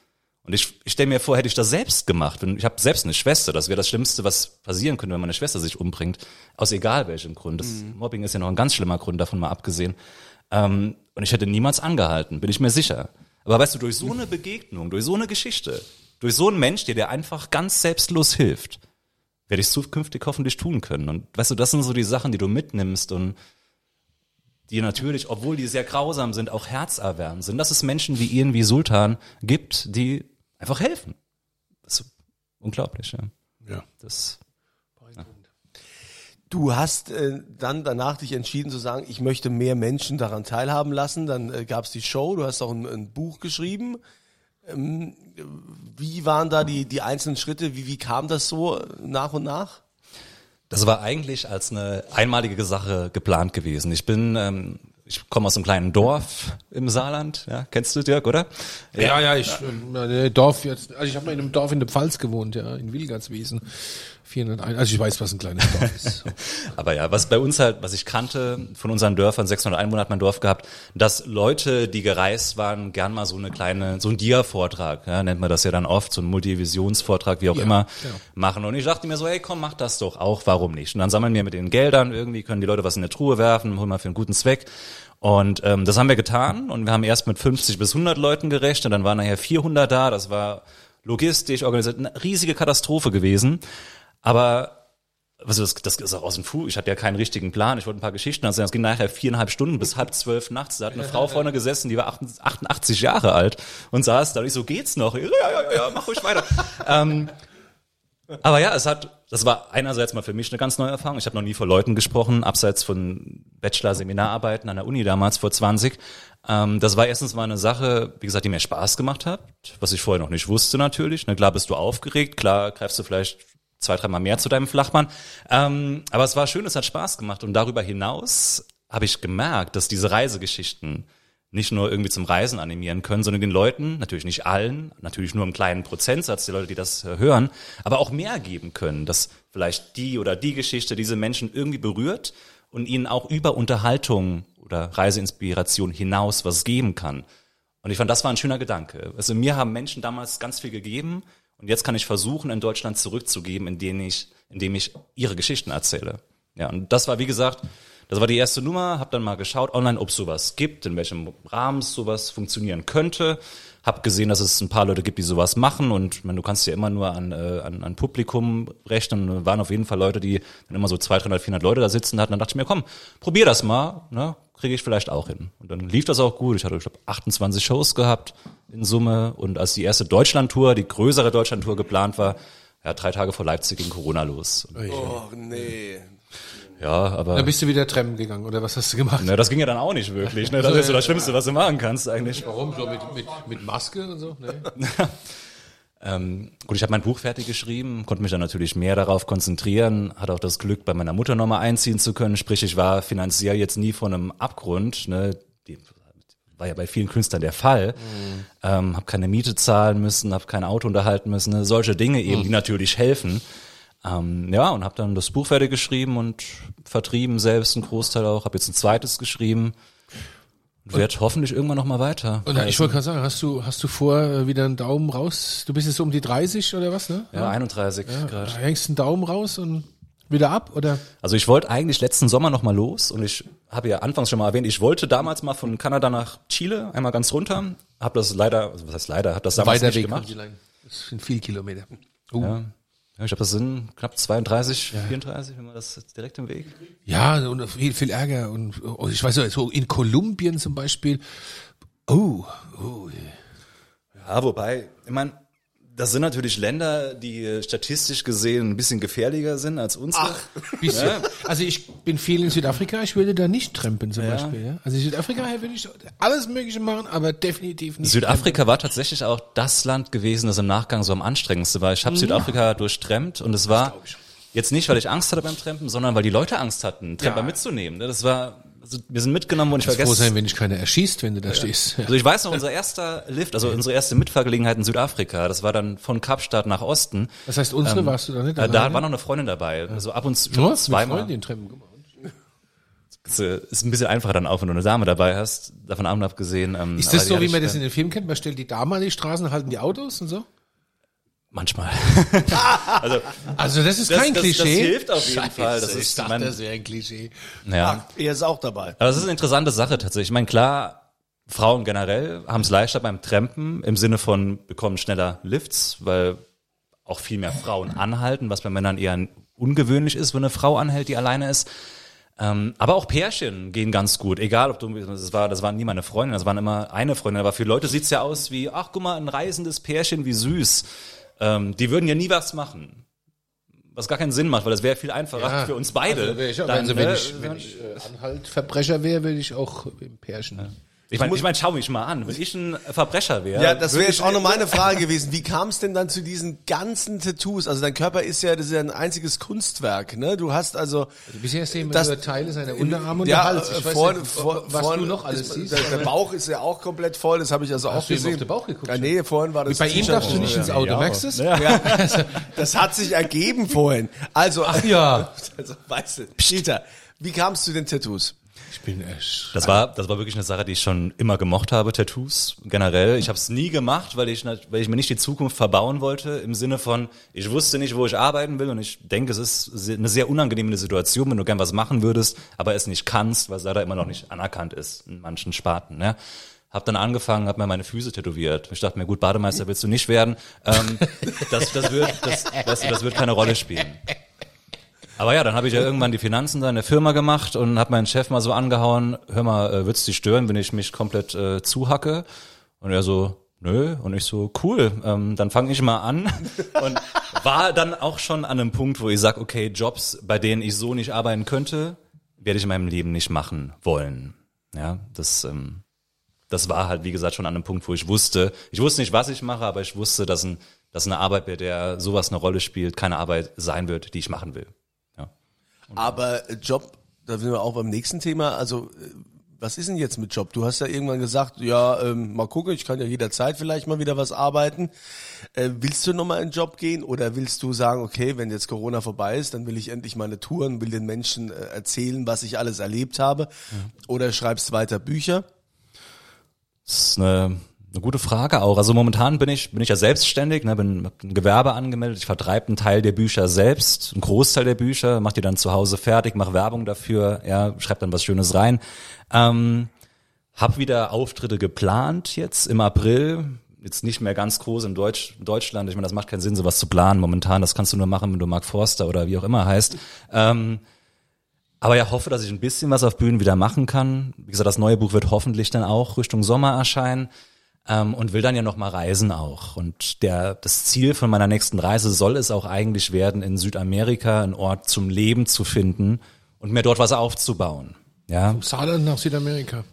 Und ich, ich stelle mir vor, hätte ich das selbst gemacht, und ich habe selbst eine Schwester, das wäre das Schlimmste, was passieren könnte, wenn meine Schwester sich umbringt, aus egal welchem Grund. Das Mobbing ist ja noch ein ganz schlimmer Grund, davon mal abgesehen. Ähm, und ich hätte niemals angehalten, bin ich mir sicher. Aber weißt du, durch so eine Begegnung, durch so eine Geschichte, durch so einen Mensch, der dir einfach ganz selbstlos hilft, werde ich zukünftig hoffentlich tun können. Und weißt du, das sind so die Sachen, die du mitnimmst und die natürlich, obwohl die sehr grausam sind, auch herzerwärmend sind, dass es Menschen wie ihn, wie Sultan gibt, die einfach helfen. Das ist unglaublich, ja. Ja. Das, Du hast äh, dann danach dich entschieden zu sagen, ich möchte mehr Menschen daran teilhaben lassen. Dann äh, gab es die Show, du hast auch ein, ein Buch geschrieben. Ähm, wie waren da die, die einzelnen Schritte? Wie, wie kam das so äh, nach und nach? das war eigentlich als eine einmalige Sache geplant gewesen. Ich bin, ähm, ich komme aus einem kleinen Dorf im Saarland, ja, kennst du Dirk, oder? Ja, ja, ich, ähm, äh, Dorf jetzt, also ich habe mal in einem Dorf in der Pfalz gewohnt, ja, in Wilgartswiesen. 401, also ich weiß, was ein kleines Dorf ist. Aber ja, was bei uns halt, was ich kannte von unseren Dörfern, 600 Einwohner hat mein Dorf gehabt, dass Leute, die gereist waren, gern mal so eine kleine, so ein Dia-Vortrag, ja, nennt man das ja dann oft, so ein Multivisionsvortrag, wie auch Ja, immer, genau. machen. Und ich dachte mir so, hey, komm, mach das doch auch, warum nicht? Und dann sammeln wir mit den Geldern irgendwie, können die Leute was in eine Truhe werfen, holen wir für einen guten Zweck. Und ähm, das haben wir getan und wir haben erst mit 50 bis 100 Leuten gerechnet, dann waren nachher 400 da, das war logistisch organisiert, eine riesige Katastrophe gewesen. Aber also das, das ist auch aus dem Fu. Ich hatte ja keinen richtigen Plan. Ich wollte ein paar Geschichten erzählen. Es ging nachher viereinhalb Stunden bis halb zwölf nachts. Da hat eine Frau vorne gesessen, die war 88 Jahre alt und saß da. Und ich so, geht's noch? Ja, ja, ja, mach ruhig weiter. ähm, aber ja, es hat, das war einerseits mal für mich eine ganz neue Erfahrung. Ich habe noch nie vor Leuten gesprochen, abseits von Bachelor-Seminararbeiten an der Uni damals vor 20. Ähm, das war erstens mal eine Sache, wie gesagt, die mir Spaß gemacht hat, was ich vorher noch nicht wusste natürlich. Ne, klar bist du aufgeregt, klar greifst du vielleicht zwei, dreimal mehr zu deinem Flachmann. Ähm, aber es war schön, es hat Spaß gemacht. Und darüber hinaus habe ich gemerkt, dass diese Reisegeschichten nicht nur irgendwie zum Reisen animieren können, sondern den Leuten, natürlich nicht allen, natürlich nur im kleinen Prozentsatz, die Leute, die das äh, hören, aber auch mehr geben können, dass vielleicht die oder die Geschichte diese Menschen irgendwie berührt und ihnen auch über Unterhaltung oder Reiseinspiration hinaus was geben kann. Und ich fand, das war ein schöner Gedanke. Also mir haben Menschen damals ganz viel gegeben und jetzt kann ich versuchen, in Deutschland zurückzugeben, indem ich, indem ich ihre Geschichten erzähle. Ja, und das war, wie gesagt, Das war die erste Nummer, habe dann mal geschaut online, ob sowas gibt, in welchem Rahmen sowas funktionieren könnte. Hab gesehen, dass es ein paar Leute gibt, die sowas machen und meine, du kannst ja immer nur an, äh, an, an Publikum rechnen. Und waren auf jeden Fall Leute, die dann immer so 200, 300, 400 Leute da sitzen hatten. Dann dachte ich mir, komm, probier das mal, ne? kriege ich vielleicht auch hin. Und dann lief das auch gut. Ich hatte, ich glaube, 28 Shows gehabt in Summe. Und als die erste Deutschlandtour, die größere Deutschlandtour geplant war, ja, drei Tage vor Leipzig ging Corona los. Und, Oh, nee. Ja, aber... Dann bist du wieder Treppen gegangen, oder was hast du gemacht? Ne, das ging ja dann auch nicht wirklich. Ne? Das ist so das Schlimmste, was du machen kannst eigentlich. Warum? So mit, mit, mit Maske und so? Nee. Ähm, gut, ich habe mein Buch fertig geschrieben, konnte mich dann natürlich mehr darauf konzentrieren, hatte auch das Glück, bei meiner Mutter nochmal einziehen zu können. Sprich, ich war finanziell jetzt nie von einem Abgrund. Ne? Die, war ja bei vielen Künstlern der Fall. Ähm, habe keine Miete zahlen müssen, habe kein Auto unterhalten müssen. Ne? Solche Dinge eben, die natürlich helfen. Ähm, ja, und habe dann das Buch fertig geschrieben und vertrieben selbst einen Großteil auch. Habe jetzt ein zweites geschrieben. Und werde hoffentlich irgendwann noch mal weiter. Und ich wollte gerade sagen, hast du, hast du vor, äh, wieder einen Daumen raus? Du bist jetzt so um die 30 oder was, ne? ja, 31 gerade. Hängst einen Daumen raus und wieder ab, oder? Also ich wollte eigentlich letzten Sommer noch mal los und ich habe ja anfangs schon mal erwähnt, ich wollte damals mal von Kanada nach Chile einmal ganz runter, habe das leider, also was heißt leider, habe das damals Weiter nicht Weg. gemacht. Das sind viel Kilometer. Uh. Ja. Ja, ich glaube, das sind knapp 32, 34, wenn man das direkt im Weg. Ja, und viel, viel Ärger. Und oh, ich weiß nicht, so in Kolumbien zum Beispiel. Oh, oh. Ja, wobei, ich meine, das sind natürlich Länder, die äh, statistisch gesehen ein bisschen gefährlicher sind als unsere. Bisschen. Also ich bin viel in Südafrika, ich würde da nicht trampen zum Beispiel. Ja? Also in Südafrika würde ich alles Mögliche machen, aber definitiv nicht. Südafrika war tatsächlich auch das Land gewesen, das im Nachgang so am anstrengendsten war. Ich habe Südafrika durchtrennt und es war jetzt nicht, weil ich Angst hatte beim Trampen, sondern weil die Leute Angst hatten, Tramper Ja. mitzunehmen. ne? Das war, also wir sind mitgenommen und ich froh vergesse. sein, wenn dich keiner erschießt, wenn du da stehst. Ja. Also ich weiß noch, unser erster Lift, also unsere erste Mitfahrgelegenheit in Südafrika, das war dann von Kapstadt nach Osten. Das heißt, unsere warst du da nicht? Äh, da war noch eine Freundin dabei, also ab und zu ja, zweimal. Freundin mal. Ist, äh, ist ein bisschen einfacher dann auch, wenn du eine Dame dabei hast, davon ab und abgesehen. Ähm, Ist das so, wie man das in den Filmen kennt? Man stellt die Damen an die Straßen, halten die Autos und so? Manchmal. also Also das ist das, kein das, Klischee. das hilft auf jeden Fall. Das ist, dachte, mein, das wäre ein Klischee. ja. Er ist auch dabei. Aber das ist eine interessante Sache tatsächlich. Ich meine, klar, Frauen generell haben es leichter beim Trampen im Sinne von bekommen schneller Lifts, weil auch viel mehr Frauen anhalten, was bei Männern eher ungewöhnlich ist, wenn eine Frau anhält, die alleine ist. Ähm, aber auch Pärchen gehen ganz gut. Egal, ob du, das war, das waren nie meine Freundin, das waren immer eine Freundin. Aber für Leute sieht's ja aus wie, ach guck mal, ein reisendes Pärchen, wie süß. Ähm, die würden ja nie was machen. Was gar keinen Sinn macht, weil das wäre viel einfacher für uns beide. Also, wenn ich, Dann, wenn ne, ich, wenn ich äh, Anhalt Verbrecher wäre, würde ich auch im Pärchen. Ich meine, ich mein, schau mich mal an. Wenn ich ein Verbrecher wäre. Ja, das wäre jetzt auch noch meine Frage gewesen. Wie kam es denn dann zu diesen ganzen Tattoos? Also dein Körper ist ja, das ist ja ein einziges Kunstwerk, ne? Du hast also Bisher sehen wir Das- nur Teile seiner Unterarme und ja, der Hals. äh, Ich weiß vorne, nicht, vor, was vorne du noch alles ist, siehst. Der, der Bauch ist ja auch komplett voll, das habe ich also auch Hast du ihm gesehen. auf den Bauch geguckt? Ja, nee, vorhin war das Bei ihm darfst du nicht ins Auto, Ja. merkst du es? Ja, das hat sich ergeben vorhin. Also, Ach ja. Also, weißt du, Peter, wie kam es zu den Tattoos? Ich bin echt. Das war, das war wirklich eine Sache, die ich schon immer gemocht habe, Tattoos generell. Ich habe es nie gemacht, weil ich, weil ich mir nicht die Zukunft verbauen wollte, im Sinne von, ich wusste nicht, wo ich arbeiten will und ich denke, es ist eine sehr unangenehme Situation, wenn du gern was machen würdest, aber es nicht kannst, weil es leider immer noch nicht anerkannt ist in manchen Sparten. Ne? Hab dann angefangen, hab mir meine Füße tätowiert. Ich dachte mir, gut, Bademeister willst du nicht werden. Ähm, das, das, wird, das, das, das wird keine Rolle spielen. Aber ja, dann habe ich ja irgendwann die Finanzen da in der Firma gemacht und habe meinen Chef mal so angehauen, hör mal, äh, wird's dich stören, wenn ich mich komplett äh, zuhacke? Und er so, nö. Und ich so, cool, ähm, dann fange ich mal an. Und war dann auch schon an einem Punkt, wo ich sag, okay, Jobs, bei denen ich so nicht arbeiten könnte, werde ich in meinem Leben nicht machen wollen. Ja, das, ähm, das war halt, wie gesagt, schon an einem Punkt, wo ich wusste, ich wusste nicht, was ich mache, aber ich wusste, dass, ein, dass eine Arbeit, bei der sowas eine Rolle spielt, keine Arbeit sein wird, die ich machen will. Aber äh, Job, da sind wir auch beim nächsten Thema. Also, äh, was ist denn jetzt mit Job? Du hast ja irgendwann gesagt, ja, ähm, mal gucken, ich kann ja jederzeit vielleicht mal wieder was arbeiten. Äh, willst du nochmal in den Job gehen oder willst du sagen, okay, wenn jetzt Corona vorbei ist, dann will ich endlich meine Touren, will den Menschen äh, erzählen, was ich alles erlebt habe? Oder schreibst weiter Bücher? Das ist eine Eine gute Frage auch. Also momentan bin ich bin ich ja selbstständig, ne, bin ein Gewerbe angemeldet. Ich vertreibe einen Teil der Bücher selbst, einen Großteil der Bücher, mache die dann zu Hause fertig, mache Werbung dafür, ja, schreib dann was Schönes rein. Ähm, hab wieder Auftritte geplant jetzt im April. Jetzt nicht mehr ganz groß in Deutsch, Deutschland. Ich meine, das macht keinen Sinn, sowas zu planen momentan. Das kannst du nur machen, wenn du Mark Forster oder wie auch immer heißt. Ähm, aber ja, hoffe, dass ich ein bisschen was auf Bühnen wieder machen kann. Wie gesagt, das neue Buch wird hoffentlich dann auch Richtung Sommer erscheinen. Ähm, und will dann ja noch mal reisen auch. Und der, das Ziel von meiner nächsten Reise soll es auch eigentlich werden, in Südamerika einen Ort zum Leben zu finden und mir dort was aufzubauen. Ja, Saarland nach Südamerika.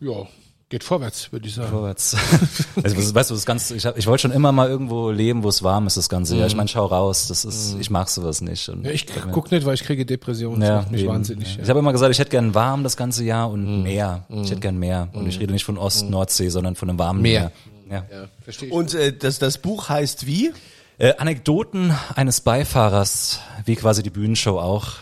Ja, geht vorwärts, würde ich sagen. vorwärts. Also, das- weißt du, das Ganze, ich, hab- ich wollte schon immer mal irgendwo leben, wo es warm ist, das ganze Jahr. Ich meine, schau raus, das ist, ich mag sowas nicht. Und Ja, ich guck nicht, weil ich kriege Depressionen. Das Ja, macht mich eben. wahnsinnig. Ich habe immer gesagt, ich hätte gern warm das ganze Jahr und Meer. Ich hätte gern Meer. Und ich rede nicht von Ost, Nordsee, sondern von einem warmen Meer. Meer. Ja. Ja, verstehe ich. Und äh, das, das Buch heißt wie? Äh, Anekdoten eines Beifahrers, wie quasi die Bühnenshow auch.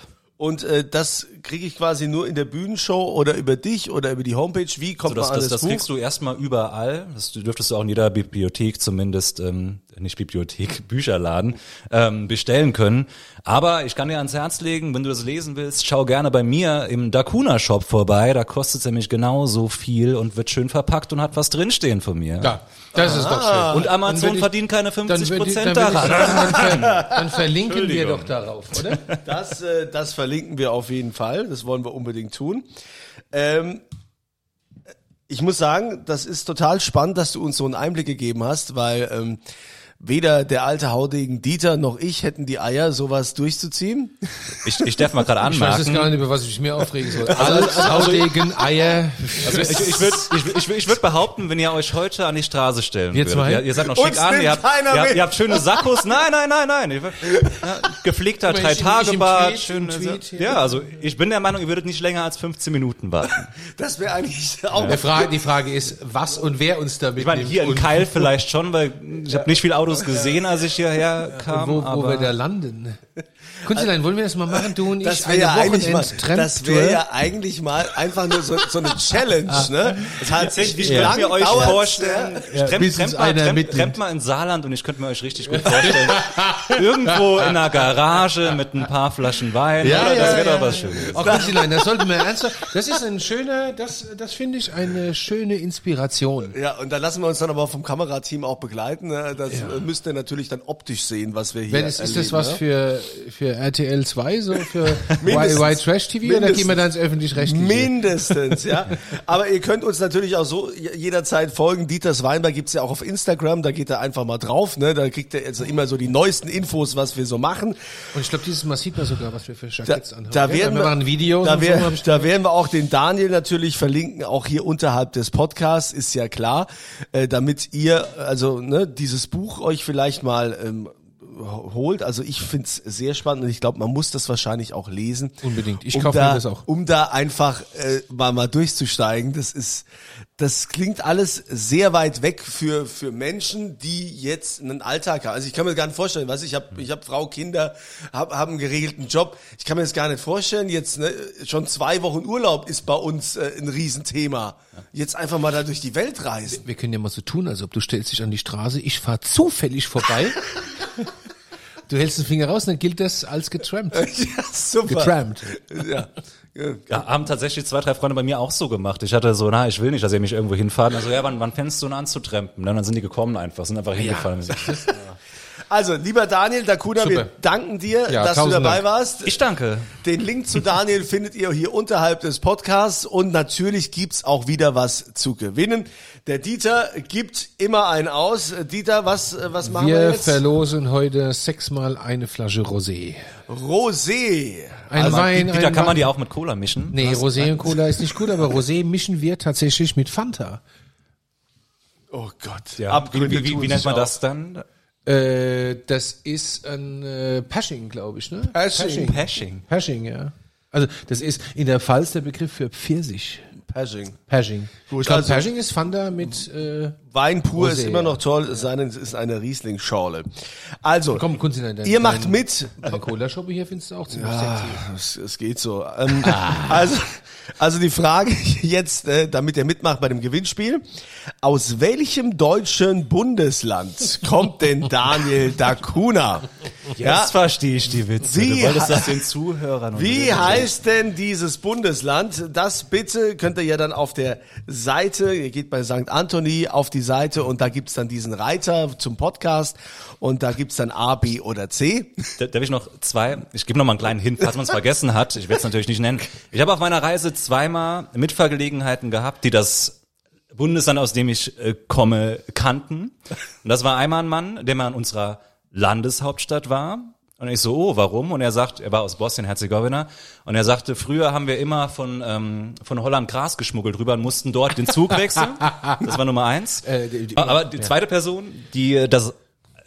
Und äh, das kriege ich quasi nur in der Bühnenshow oder über dich oder über die Homepage. Wie kommt So, das, man an das, das, das kriegst du erstmal überall. Das dürftest du auch in jeder Bibliothek zumindest, ähm, nicht Bibliothek, Bücherladen, ähm, bestellen können. Aber ich kann dir ans Herz legen, wenn du das lesen willst, schau gerne bei mir im Dakuna Shop vorbei. Da kostet es nämlich genauso viel und wird schön verpackt und hat was drinstehen von mir. ja, das ist doch schön. Und Amazon ich- verdient keine Dann, 50 würd ich- Prozent dann, würd ich daran. dann, ver, dann verlinken wir doch darauf, oder? Das, äh, das verlinken wir auf jeden Fall. Das wollen wir unbedingt tun. Ähm, ich muss sagen, das ist total spannend, dass du uns so einen Einblick gegeben hast, weil ähm, weder der alte Haudegen Dieter noch ich hätten die Eier, sowas durchzuziehen. Ich, ich darf mal gerade Ich weiß jetzt anmerken. gar nicht, über was ich mir aufregen soll. Alles, Haudegen, Eier. Also ich, ich würde ich, ich, ich würd behaupten, wenn ihr euch heute an die Straße stellen würdet, zwei? ihr, ihr seid noch Uns schick an, ihr habt, keiner ihr, habt, ihr habt schöne Sakkos, nein, nein, nein, nein, ja, gepflegter Drei-Tage-Bad, ja, also ich bin der Meinung, ihr würdet nicht länger als 15 Minuten warten. Das wäre eigentlich auch. Der Frage, die Frage ist, was und wer uns da Ich meine, mitnimmt. hier in und Keil vielleicht schon, weil ich habe nicht viele Autos gesehen, als ich hierher kam, wo, wo aber wir da landen. Kunstlein, wollen wir das mal machen, du und ich? Das wäre ja eigentlich mal, das wäre ja eigentlich mal einfach nur so, so eine Challenge, ne? Tatsächlich, ich könnte mir euch vorstellen, Ja, Tremp, Tremp, mal, Tremp, mal ins Saarland und ich könnte mir euch richtig gut vorstellen. Irgendwo in einer Garage mit ein paar Flaschen Wein. Ja, oder? ja, das wäre ja. doch was Schönes. Ach, Kunstlein, das sollte man ernsthaft. Das ist ein schöner, das, das finde ich eine schöne Inspiration. Ja, und da lassen wir uns dann aber vom Kamerateam auch begleiten. Ne? Das müsst ihr natürlich dann optisch sehen, was wir hier Wenn es, ist das erleben, was ne? für, für RTL 2, so für. White Trash TV oder gehen wir dann ins öffentlich-rechtliche? Mindestens, ja. Aber ihr könnt uns natürlich auch so jederzeit folgen. Dieters Weinberg gibt's ja auch auf Instagram, da geht er einfach mal drauf, ne? Da kriegt er jetzt immer so die neuesten Infos, was wir so machen. Und ich glaube, dieses Mal sieht man sogar, was wir für Da, Jackets anhaben. da werden wir machen ein Video. da, wär, so, da werden wir auch den Daniel natürlich verlinken, auch hier unterhalb des Podcasts, ist ja klar, äh, damit ihr also ne, dieses Buch euch vielleicht mal ähm, holt. Also ich find's sehr spannend und ich glaube, man muss das wahrscheinlich auch lesen. Unbedingt. Ich um kaufe mir da, das auch. Um da einfach äh, mal, mal durchzusteigen. Das ist, das klingt alles sehr weit weg für, für Menschen, die jetzt einen Alltag haben. Also ich kann mir gar nicht vorstellen, was ich habe, ich habe Frau, Kinder, habe hab einen geregelten Job. Ich kann mir das gar nicht vorstellen. Jetzt ne, schon zwei Wochen Urlaub ist bei uns äh, ein Riesenthema. Jetzt einfach mal da durch die Welt reisen. Wir können ja mal so tun, als ob du stellst dich an die Straße, ich fahre zufällig vorbei. du hältst den Finger raus, dann gilt das als getrampt. ja, super. Getrampt. Ja. Ja. Ja, haben tatsächlich zwei, drei Freunde bei mir auch so gemacht. Ich hatte so, na, ich will nicht, dass ihr mich irgendwo hinfahrt. Also, ja, wann, wann fängst du denn an zu trampen? Dann sind die gekommen einfach, sind einfach hingefallen. Also, lieber Daniel, Dakuna, wir danken dir, Ja, dass du dabei Dank. warst. Ich danke. Den Link zu Daniel findet ihr hier unterhalb des Podcasts und natürlich gibt's auch wieder was zu gewinnen. Der Dieter gibt immer einen aus. Dieter, was, äh, was machen wir, Wir jetzt? verlosen heute sechsmal eine Flasche Rosé. Rosé. Ein Also, Wein, Wieder ein kann man Wein. die auch mit Cola mischen. Nee, Rosé und Cola ist nicht gut, aber Rosé mischen wir tatsächlich mit Fanta. Oh Gott. Ja. Abgründe wie, wie, wie, nennt man auf. das dann? Äh, das ist ein äh, Pashing, glaube ich, ne? Pashing. Pashing. Pashing, ja. Also das ist in der Pfalz der Begriff für Pfirsich. Pashing. Pashing. Gut, ich glaube, also- Pashing ist Fanta mit äh, Wein pur ist Rosé, immer ja. noch toll, es sei denn, es ist eine Riesling-Schorle. Also, Komm, Kunzi, dein, dein, ihr macht mit. Deine Cola-Shoppe hier findest du auch ziemlich Ah, sexy. es, es geht so. Ähm, also, also die Frage jetzt, äh, damit ihr mitmacht bei dem Gewinnspiel. Aus welchem deutschen Bundesland kommt denn Daniel Dacuna? Jetzt verstehe ich die Witze. Wie du wolltest das den Zuhörern Wie heißt denn dieses Bundesland? Das bitte könnt ihr ja dann auf der Seite, ihr geht bei St. Anthony auf die Seite und da gibt's dann diesen Reiter zum Podcast und da gibt's dann A, B oder C. Da- Darf ich noch zwei? Ich gebe noch mal einen kleinen Hin, falls man es vergessen hat. Ich werde es natürlich nicht nennen. Ich habe auf meiner Reise zweimal Mitfahrgelegenheiten gehabt, die das Bundesland, aus dem ich äh, komme, kannten. Und das war einmal ein Mann, der mal in unserer Landeshauptstadt war. Und ich so, oh, warum? Und er sagt, er war aus Bosnien-Herzegowina. Und er sagte, früher haben wir immer von, ähm, von Holland Gras geschmuggelt rüber und mussten dort den Zug wechseln. Das war Nummer eins. Äh, die- die- Aber die zweite Person, die äh, das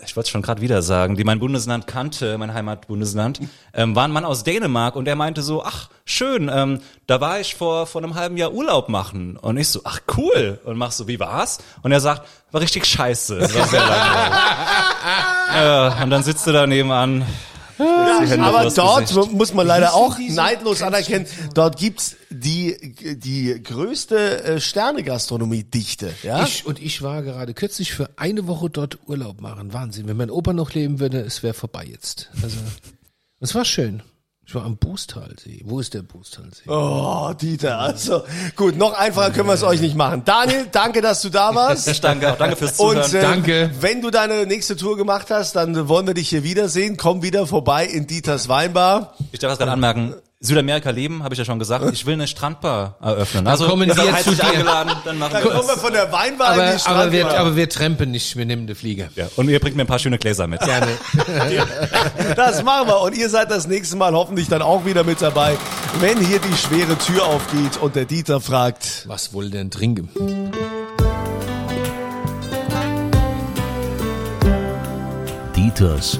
ich wollte es schon gerade wieder sagen, die mein Bundesland kannte, mein Heimatbundesland, ähm, war ein Mann aus Dänemark und der meinte so, ach, schön, ähm, da war ich vor, vor einem halben Jahr Urlaub machen. Und ich so, ach, cool. Und mach so, wie war's? Und er sagt, war richtig scheiße. War sehr langweilig. ja, und dann sitzt du da nebenan. Hände Aber dort muss man leider auch neidlos anerkennen, dort gibt's die, die größte äh, Sternegastronomie-Dichte. Ja? Ich und ich war gerade kürzlich für eine Woche dort Urlaub machen. Wahnsinn. Wenn mein Opa noch leben würde, es wäre vorbei jetzt. Also, es war schön. Ich war am Bußtalsee. Wo ist der Bußtalsee? Oh, Dieter, also gut, noch einfacher können wir es euch nicht machen. Daniel, danke, dass du da warst. Danke, auch danke fürs Und Zuhören. äh, Danke. wenn du deine nächste Tour gemacht hast, dann wollen wir dich hier wiedersehen. Komm wieder vorbei in Dieters Weinbar. Ich darf was gerade anmerken. Südamerika leben, habe ich ja schon gesagt. Ich will eine Strandbar eröffnen. Also kommen wir seid zu herzlich dir. eingeladen, dann machen Dann wir kommen wir das. von der Weinbar in die Aber, aber, Strandbar. wir, aber wir trampen nicht, wir nehmen den Flieger. Ja, und ihr bringt mir ein paar schöne Gläser mit. Gerne. Das machen wir. Und ihr seid das nächste Mal hoffentlich dann auch wieder mit dabei, wenn hier die schwere Tür aufgeht und der Dieter fragt. Was wohl denn trinken? Dieters